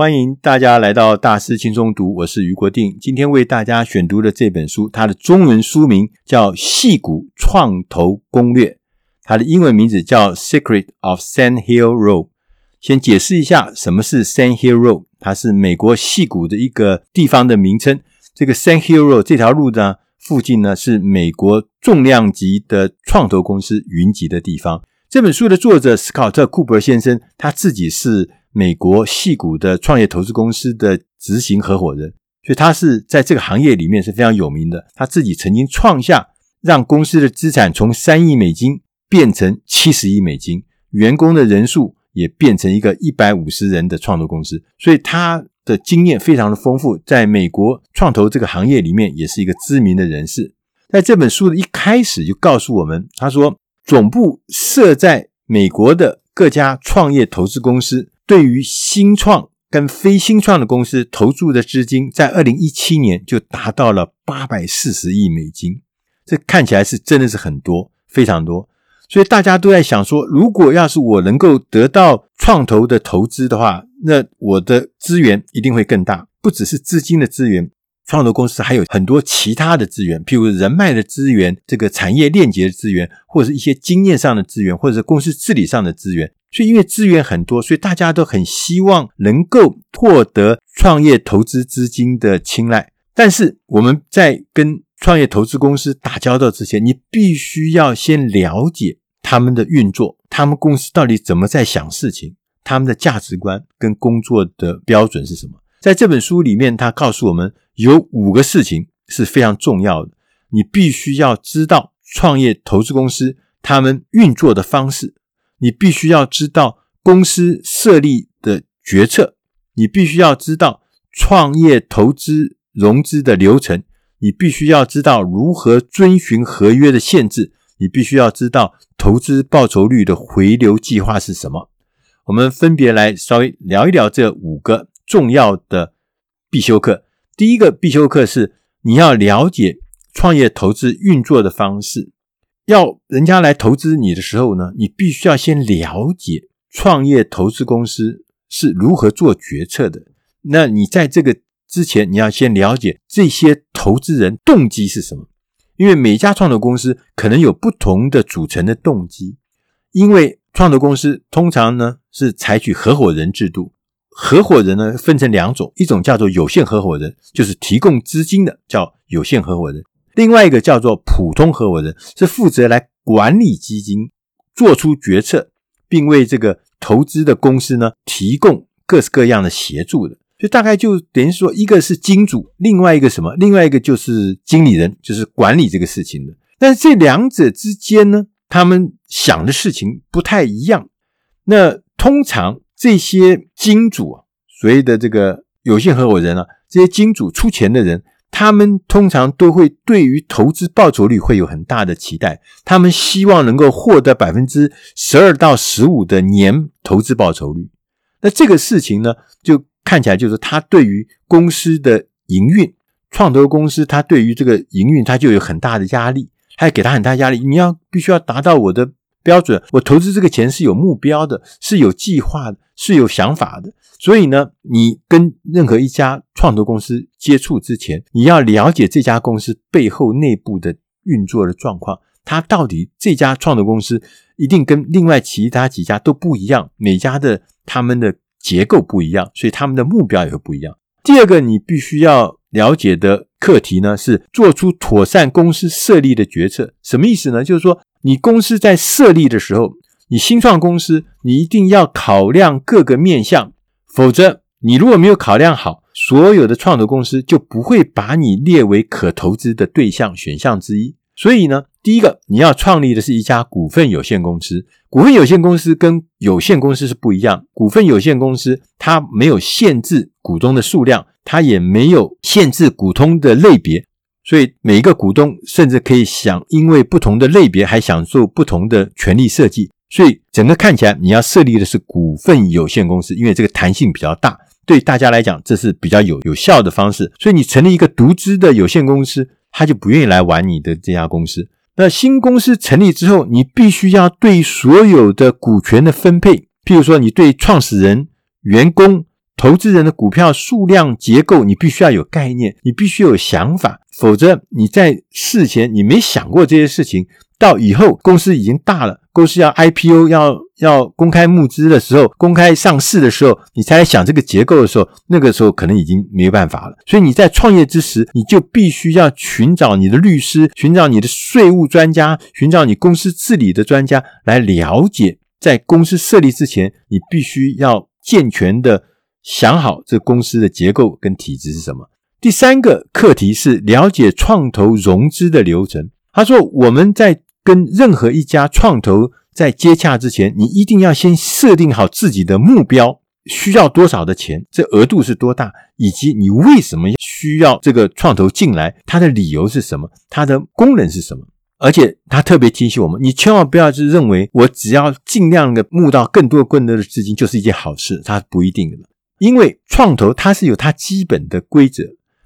欢迎大家来到大师轻松读，我是余国定。今天为大家选读的这本书，它的中文书名叫《戏骨创投攻略》，它的英文名字叫《Secret of Sand Hill Road》。先解释一下什么是 Sand Hill Road，它是美国戏骨的一个地方的名称。这个 Sand Hill Road 这条路呢，附近呢是美国重量级的创投公司云集的地方。这本书的作者斯考特·库珀先生，他自己是美国戏谷的创业投资公司的执行合伙人，所以他是在这个行业里面是非常有名的。他自己曾经创下让公司的资产从三亿美金变成七十亿美金，员工的人数也变成一个一百五十人的创投公司，所以他的经验非常的丰富，在美国创投这个行业里面也是一个知名的人士。在这本书的一开始就告诉我们，他说。总部设在美国的各家创业投资公司，对于新创跟非新创的公司投注的资金，在二零一七年就达到了八百四十亿美金。这看起来是真的是很多，非常多。所以大家都在想说，如果要是我能够得到创投的投资的话，那我的资源一定会更大，不只是资金的资源。创投公司还有很多其他的资源，譬如人脉的资源、这个产业链接的资源，或者是一些经验上的资源，或者是公司治理上的资源。所以，因为资源很多，所以大家都很希望能够获得创业投资资金的青睐。但是，我们在跟创业投资公司打交道之前，你必须要先了解他们的运作，他们公司到底怎么在想事情，他们的价值观跟工作的标准是什么。在这本书里面，他告诉我们有五个事情是非常重要的，你必须要知道创业投资公司他们运作的方式，你必须要知道公司设立的决策，你必须要知道创业投资融资的流程，你必须要知道如何遵循合约的限制，你必须要知道投资报酬率的回流计划是什么。我们分别来稍微聊一聊这五个。重要的必修课，第一个必修课是你要了解创业投资运作的方式。要人家来投资你的时候呢，你必须要先了解创业投资公司是如何做决策的。那你在这个之前，你要先了解这些投资人动机是什么，因为每家创投公司可能有不同的组成的动机。因为创投公司通常呢是采取合伙人制度。合伙人呢，分成两种，一种叫做有限合伙人，就是提供资金的，叫有限合伙人；另外一个叫做普通合伙人，是负责来管理基金、做出决策，并为这个投资的公司呢提供各式各样的协助的。就大概就等于说，一个是金主，另外一个什么？另外一个就是经理人，就是管理这个事情的。但是这两者之间呢，他们想的事情不太一样。那通常。这些金主啊，所谓的这个有限合伙人啊，这些金主出钱的人，他们通常都会对于投资报酬率会有很大的期待，他们希望能够获得百分之十二到十五的年投资报酬率。那这个事情呢，就看起来就是他对于公司的营运，创投公司他对于这个营运，他就有很大的压力，还给他很大压力，你要必须要达到我的。标准，我投资这个钱是有目标的，是有计划的，是有想法的。所以呢，你跟任何一家创投公司接触之前，你要了解这家公司背后内部的运作的状况。它到底这家创投公司一定跟另外其他几家都不一样，每家的他们的结构不一样，所以他们的目标也会不一样。第二个，你必须要了解的课题呢，是做出妥善公司设立的决策。什么意思呢？就是说。你公司在设立的时候，你新创公司，你一定要考量各个面向，否则你如果没有考量好，所有的创投公司就不会把你列为可投资的对象选项之一。所以呢，第一个你要创立的是一家股份有限公司，股份有限公司跟有限公司是不一样，股份有限公司它没有限制股东的数量，它也没有限制股东的类别。所以每一个股东甚至可以享，因为不同的类别还享受不同的权利设计。所以整个看起来，你要设立的是股份有限公司，因为这个弹性比较大，对大家来讲这是比较有有效的方式。所以你成立一个独资的有限公司，他就不愿意来玩你的这家公司。那新公司成立之后，你必须要对所有的股权的分配，譬如说你对创始人、员工、投资人的股票数量结构，你必须要有概念，你必须有想法，否则你在事前你没想过这些事情。到以后公司已经大了，公司要 IPO 要要公开募资的时候，公开上市的时候，你才来想这个结构的时候，那个时候可能已经没办法了。所以你在创业之时，你就必须要寻找你的律师，寻找你的税务专家，寻找你公司治理的专家来了解，在公司设立之前，你必须要健全的想好这公司的结构跟体制是什么。第三个课题是了解创投融资的流程。他说我们在跟任何一家创投在接洽之前，你一定要先设定好自己的目标，需要多少的钱，这额度是多大，以及你为什么需要这个创投进来，它的理由是什么，它的功能是什么。而且他特别提醒我们，你千万不要是认为我只要尽量的募到更多更多的资金就是一件好事，它不一定的。因为创投它是有它基本的规则。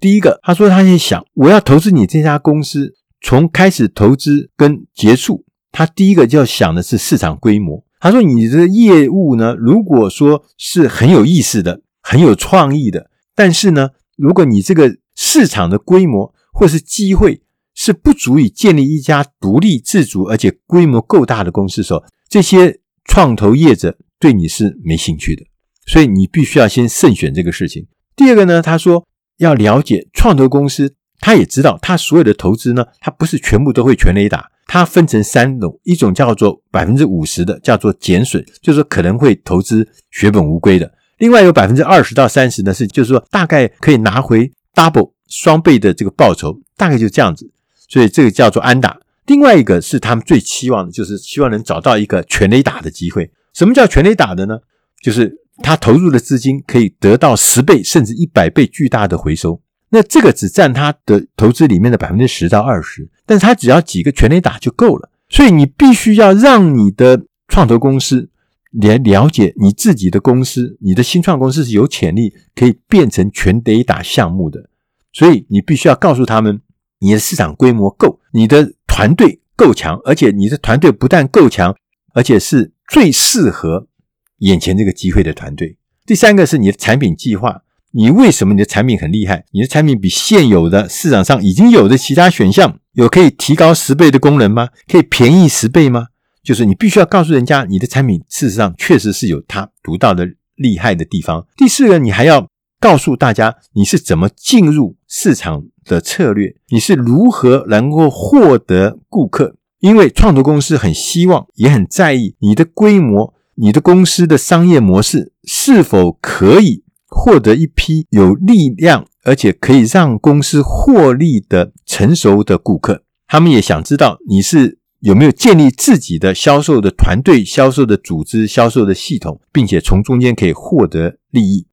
第一个，他说他在想，我要投资你这家公司。从开始投资跟结束，他第一个就要想的是市场规模。他说：“你的业务呢，如果说是很有意思的、很有创意的，但是呢，如果你这个市场的规模或是机会是不足以建立一家独立自主而且规模够大的公司的时候，这些创投业者对你是没兴趣的。所以你必须要先慎选这个事情。第二个呢，他说要了解创投公司。”他也知道，他所有的投资呢，他不是全部都会全垒打，他分成三种，一种叫做百分之五十的，叫做减损，就是说可能会投资血本无归的；另外有百分之二十到三十呢，是就是说大概可以拿回 double 双倍的这个报酬，大概就这样子。所以这个叫做安打。另外一个是他们最期望的，就是希望能找到一个全垒打的机会。什么叫全垒打的呢？就是他投入的资金可以得到十倍甚至一百倍巨大的回收。那这个只占他的投资里面的百分之十到二十，但是他只要几个全垒打就够了。所以你必须要让你的创投公司来了解你自己的公司，你的新创公司是有潜力可以变成全垒打项目的。所以你必须要告诉他们，你的市场规模够，你的团队够强，而且你的团队不但够强，而且是最适合眼前这个机会的团队。第三个是你的产品计划。你为什么你的产品很厉害？你的产品比现有的市场上已经有的其他选项有可以提高十倍的功能吗？可以便宜十倍吗？就是你必须要告诉人家，你的产品事实上确实是有它独到的厉害的地方。第四个，你还要告诉大家你是怎么进入市场的策略，你是如何能够获得顾客。因为创投公司很希望，也很在意你的规模，你的公司的商业模式是否可以。获得一批有力量而且可以让公司获利的成熟的顾客，他们也想知道你是有没有建立自己的销售的团队、销售的组织、销售的系统，并且从中间可以获得利益。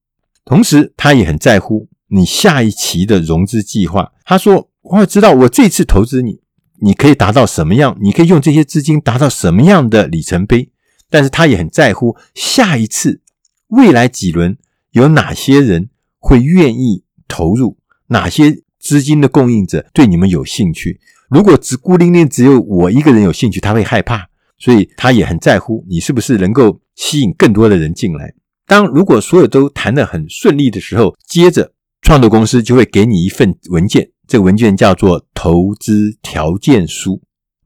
同时，他也很在乎你下一期的融资计划。他说：“我要知道我这次投资你，你可以达到什么样？你可以用这些资金达到什么样的里程碑？”但是他也很在乎下一次、未来几轮。有哪些人会愿意投入？哪些资金的供应者对你们有兴趣？如果只孤零零只有我一个人有兴趣，他会害怕，所以他也很在乎你是不是能够吸引更多的人进来。当如果所有都谈得很顺利的时候，接着创投公司就会给你一份文件，这个文件叫做投资条件书。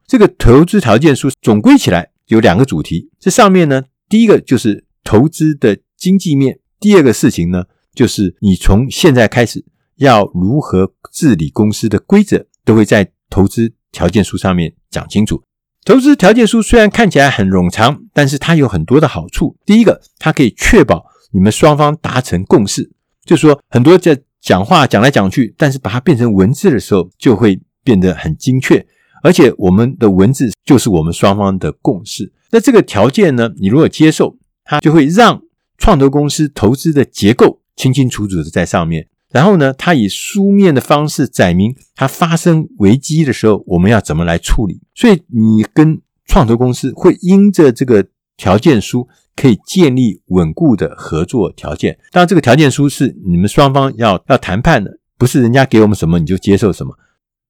这个投资条件书总归起来有两个主题，这上面呢，第一个就是投资的经济面。第二个事情呢，就是你从现在开始要如何治理公司的规则，都会在投资条件书上面讲清楚。投资条件书虽然看起来很冗长，但是它有很多的好处。第一个，它可以确保你们双方达成共识，就是说很多在讲话讲来讲去，但是把它变成文字的时候，就会变得很精确。而且我们的文字就是我们双方的共识。那这个条件呢，你如果接受，它就会让。创投公司投资的结构清清楚楚的在上面，然后呢，它以书面的方式载明，它发生危机的时候，我们要怎么来处理。所以你跟创投公司会因着这个条件书，可以建立稳固的合作条件。当然，这个条件书是你们双方要要谈判的，不是人家给我们什么你就接受什么。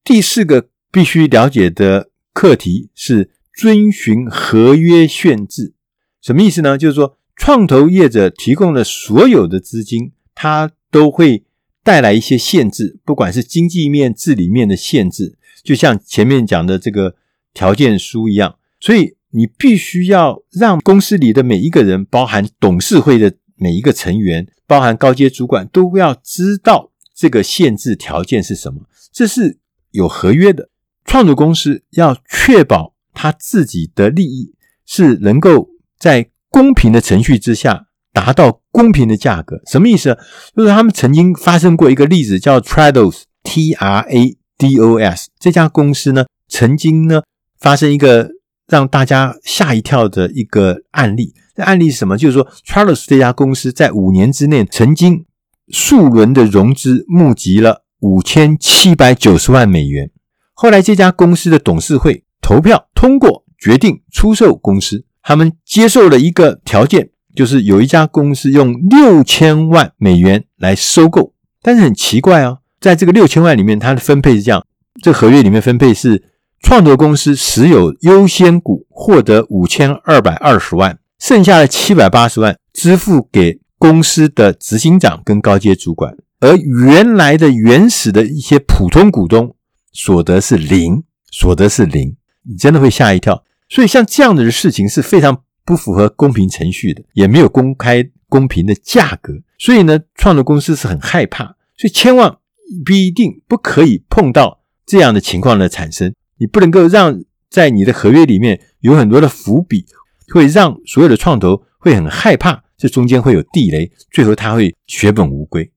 第四个必须了解的课题是遵循合约限制，什么意思呢？就是说。创投业者提供的所有的资金，它都会带来一些限制，不管是经济面、治理面的限制，就像前面讲的这个条件书一样。所以你必须要让公司里的每一个人，包含董事会的每一个成员，包含高阶主管，都要知道这个限制条件是什么。这是有合约的。创投公司要确保他自己的利益是能够在公平的程序之下达到公平的价格。什么意思？就是他们曾经发生过一个例子，叫 Trados T R A D O S 这家公司呢，曾经呢发生一个让大家吓一跳的一个案例。这案例是什么？就是说 Trados 这家公司在五年之内曾经数轮的融资募集了五千七百九十万美元。后来，这家公司的董事会投票通过，决定出售公司。他们接受了一个条件，就是有一家公司用六千万美元来收购。但是很奇怪哦，在这个六千万里面，它的分配是这样：这合约里面分配是创投公司持有优先股，获得五千二百二十万，剩下的七百八十万支付给公司的执行长跟高阶主管，而原来的原始的一些普通股东。所得是零，所得是零，你真的会吓一跳。所以像这样的事情是非常不符合公平程序的，也没有公开公平的价格。所以呢，创投公司是很害怕，所以千万不一定不可以碰到这样的情况的产生。你不能够让在你的合约里面有很多的伏笔，会让所有的创投会很害怕，这中间会有地雷，最后他会血本无归。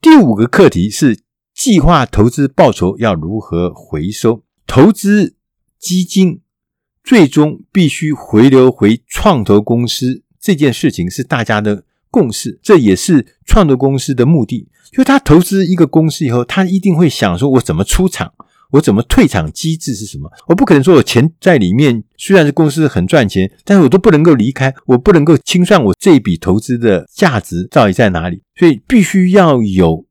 第五个课题是。计划投资报酬要如何回收？投资基金最终必须回流回创投公司，这件事情是大家的共识，这也是创投公司的目的。就他投资一个公司以后，他一定会想说：我怎么出场？我怎么退场机制是什么？我不可能说我钱在里面，虽然是公司很赚钱，但是我都不能够离开，我不能够清算我这笔投资的价值到底在哪里？所以必须要有。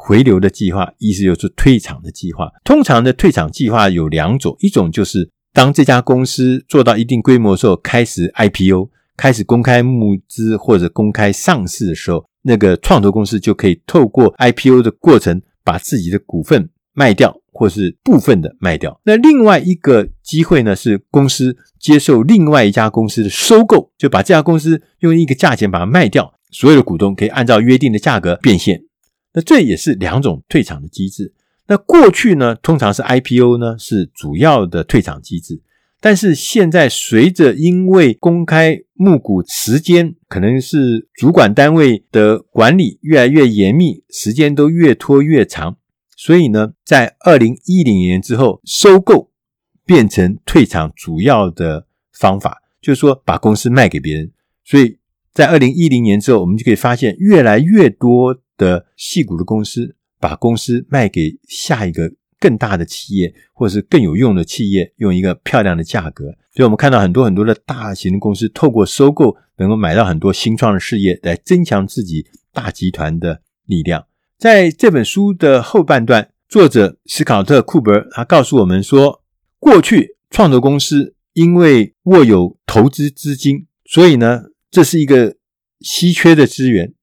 回流的计划，意思就是退场的计划。通常的退场计划有两种，一种就是当这家公司做到一定规模的时候，开始 IPO，开始公开募资或者公开上市的时候，那个创投公司就可以透过 IPO 的过程，把自己的股份卖掉，或是部分的卖掉。那另外一个机会呢，是公司接受另外一家公司的收购，就把这家公司用一个价钱把它卖掉，所有的股东可以按照约定的价格变现。那这也是两种退场的机制。那过去呢，通常是 IPO 呢是主要的退场机制，但是现在随着因为公开募股时间可能是主管单位的管理越来越严密，时间都越拖越长，所以呢，在二零一零年之后，收购变成退场主要的方法，就是说把公司卖给别人。所以在二零一零年之后，我们就可以发现越来越多。的矽谷的公司把公司卖给下一个更大的企业，或是更有用的企业，用一个漂亮的价格。所以，我们看到很多很多的大型的公司透过收购，能够买到很多新创的事业，来增强自己大集团的力量。在这本书的后半段，作者史考特·库伯他告诉我们说，过去创投公司因为握有投资资金，所以呢，这是一个稀缺的资源。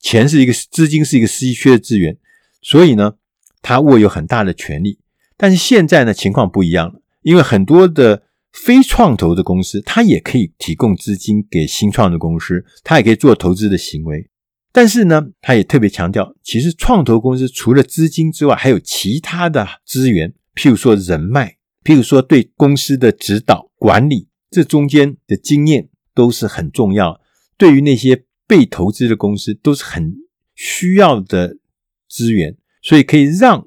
钱是一个资金，是一个稀缺的资源，所以呢，他握有很大的权力。但是现在呢，情况不一样了，因为很多的非创投的公司，他也可以提供资金给新创的公司，他也可以做投资的行为。但是呢，他也特别强调，其实创投公司除了资金之外，还有其他的资源，譬如说人脉，譬如说对公司的指导管理，这中间的经验都是很重要。对于那些被投资的公司都是很需要的资源，所以可以让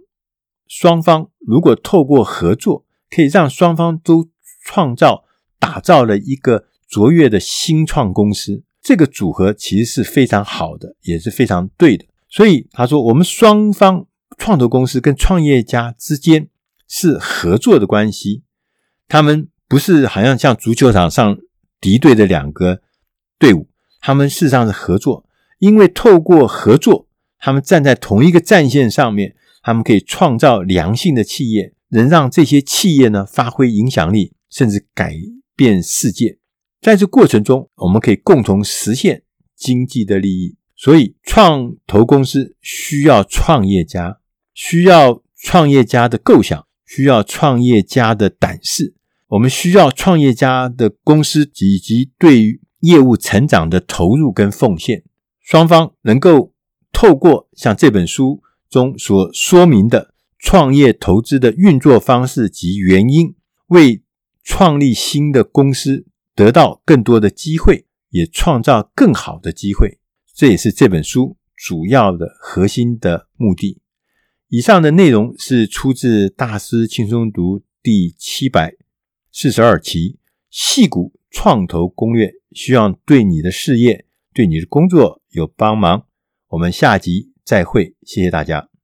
双方如果透过合作，可以让双方都创造、打造了一个卓越的新创公司。这个组合其实是非常好的，也是非常对的。所以他说，我们双方创投公司跟创业家之间是合作的关系，他们不是好像像足球场上敌对的两个队伍。他们事实上是合作，因为透过合作，他们站在同一个战线上面，他们可以创造良性的企业，能让这些企业呢发挥影响力，甚至改变世界。在这过程中，我们可以共同实现经济的利益。所以，创投公司需要创业家，需要创业家的构想，需要创业家的胆识。我们需要创业家的公司以及对于业务成长的投入跟奉献。双方能够透过像这本书中所说明的创业投资的运作方式及原因，为创立新的公司得到更多的机会，也创造更好的机会。这也是这本书主要的核心的目的。以上的内容是出自《大师轻松读》第七百四十二期《细谷创投攻略》，希望对你的事业、对你的工作有帮忙。我们下集再会，谢谢大家。